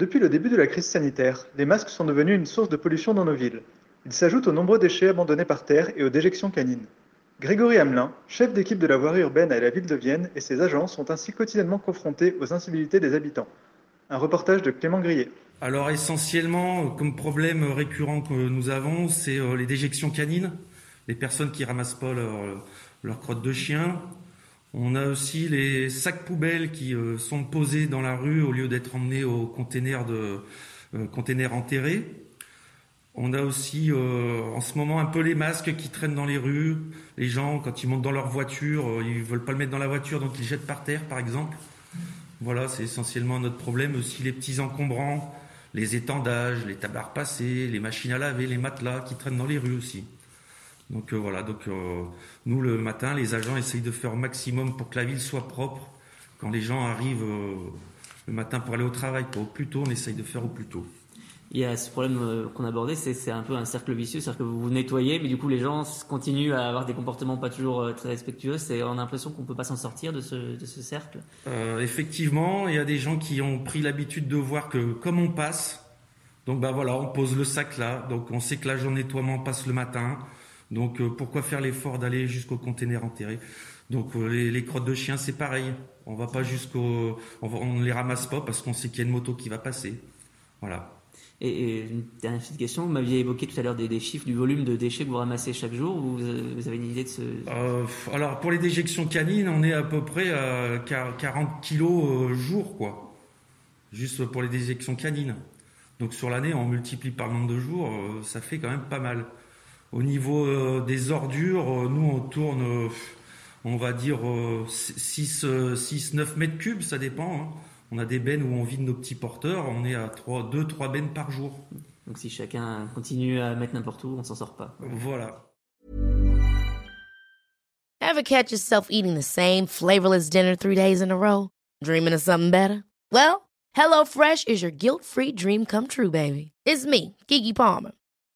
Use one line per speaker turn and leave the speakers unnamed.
Depuis le début de la crise sanitaire, les masques sont devenus une source de pollution dans nos villes. Ils s'ajoutent aux nombreux déchets abandonnés par terre et aux déjections canines. Grégory Hamelin, chef d'équipe de la voirie urbaine à la ville de Vienne, et ses agents sont ainsi quotidiennement confrontés aux incivilités des habitants. Un reportage de Clément Grillet.
Alors essentiellement, comme problème récurrent que nous avons, c'est euh, les déjections canines, les personnes qui ramassent pas leur, leur crotte de chien. On a aussi les sacs poubelles qui euh, sont posés dans la rue au lieu d'être emmenés au container de euh, container enterré. On a aussi euh, en ce moment un peu les masques qui traînent dans les rues. Les gens, quand ils montent dans leur voiture, ils veulent pas le mettre dans la voiture, donc ils jettent par terre, par exemple. Voilà, c'est essentiellement notre problème. Aussi les petits encombrants, les étendages, les à repasser, les machines à laver, les matelas qui traînent dans les rues aussi. Donc euh, voilà, donc euh, nous le matin, les agents essayent de faire au maximum pour que la ville soit propre. Quand les gens arrivent euh, le matin pour aller au travail, pas au plus tôt, on essaye de faire au plus tôt.
Il y a ce problème qu'on abordait, c'est c'est un peu un cercle vicieux, c'est-à-dire que vous vous nettoyez, mais du coup les gens continuent à avoir des comportements pas toujours très respectueux. C'est on a l'impression qu'on peut pas s'en sortir de ce, de ce cercle.
Euh, effectivement, il y a des gens qui ont pris l'habitude de voir que comme on passe, donc bah voilà, on pose le sac là, donc on sait que l'agent de nettoiement passe le matin, donc euh, pourquoi faire l'effort d'aller jusqu'au conteneur enterré? Donc euh, les, les crottes de chien, c'est pareil, on va pas jusqu'au, on, va- on ne les ramasse pas parce qu'on sait qu'il y a une moto qui va passer. Voilà.
Et, et une dernière petite question, vous m'aviez évoqué tout à l'heure des, des chiffres du volume de déchets que vous ramassez chaque jour. Vous, vous avez une idée de ce...
Euh, alors pour les déjections canines, on est à peu près à 40 kilos jour, quoi. Juste pour les déjections canines. Donc sur l'année, on multiplie par le nombre de jours, ça fait quand même pas mal. Au niveau euh, des ordures, euh, nous on tourne, euh, on va dire 6, 6, 9 mètres cubes, ça dépend. hein. On a des bennes où on vide nos petits porteurs, on est à 3, 2, 3 bennes par jour.
Donc si chacun continue à mettre n'importe où, on s'en sort pas.
Voilà.
Ever catch yourself eating the same flavorless dinner three days in a row? Dreaming of something better? Well, HelloFresh is your guilt-free dream come true, baby. It's me, Kiki Palmer.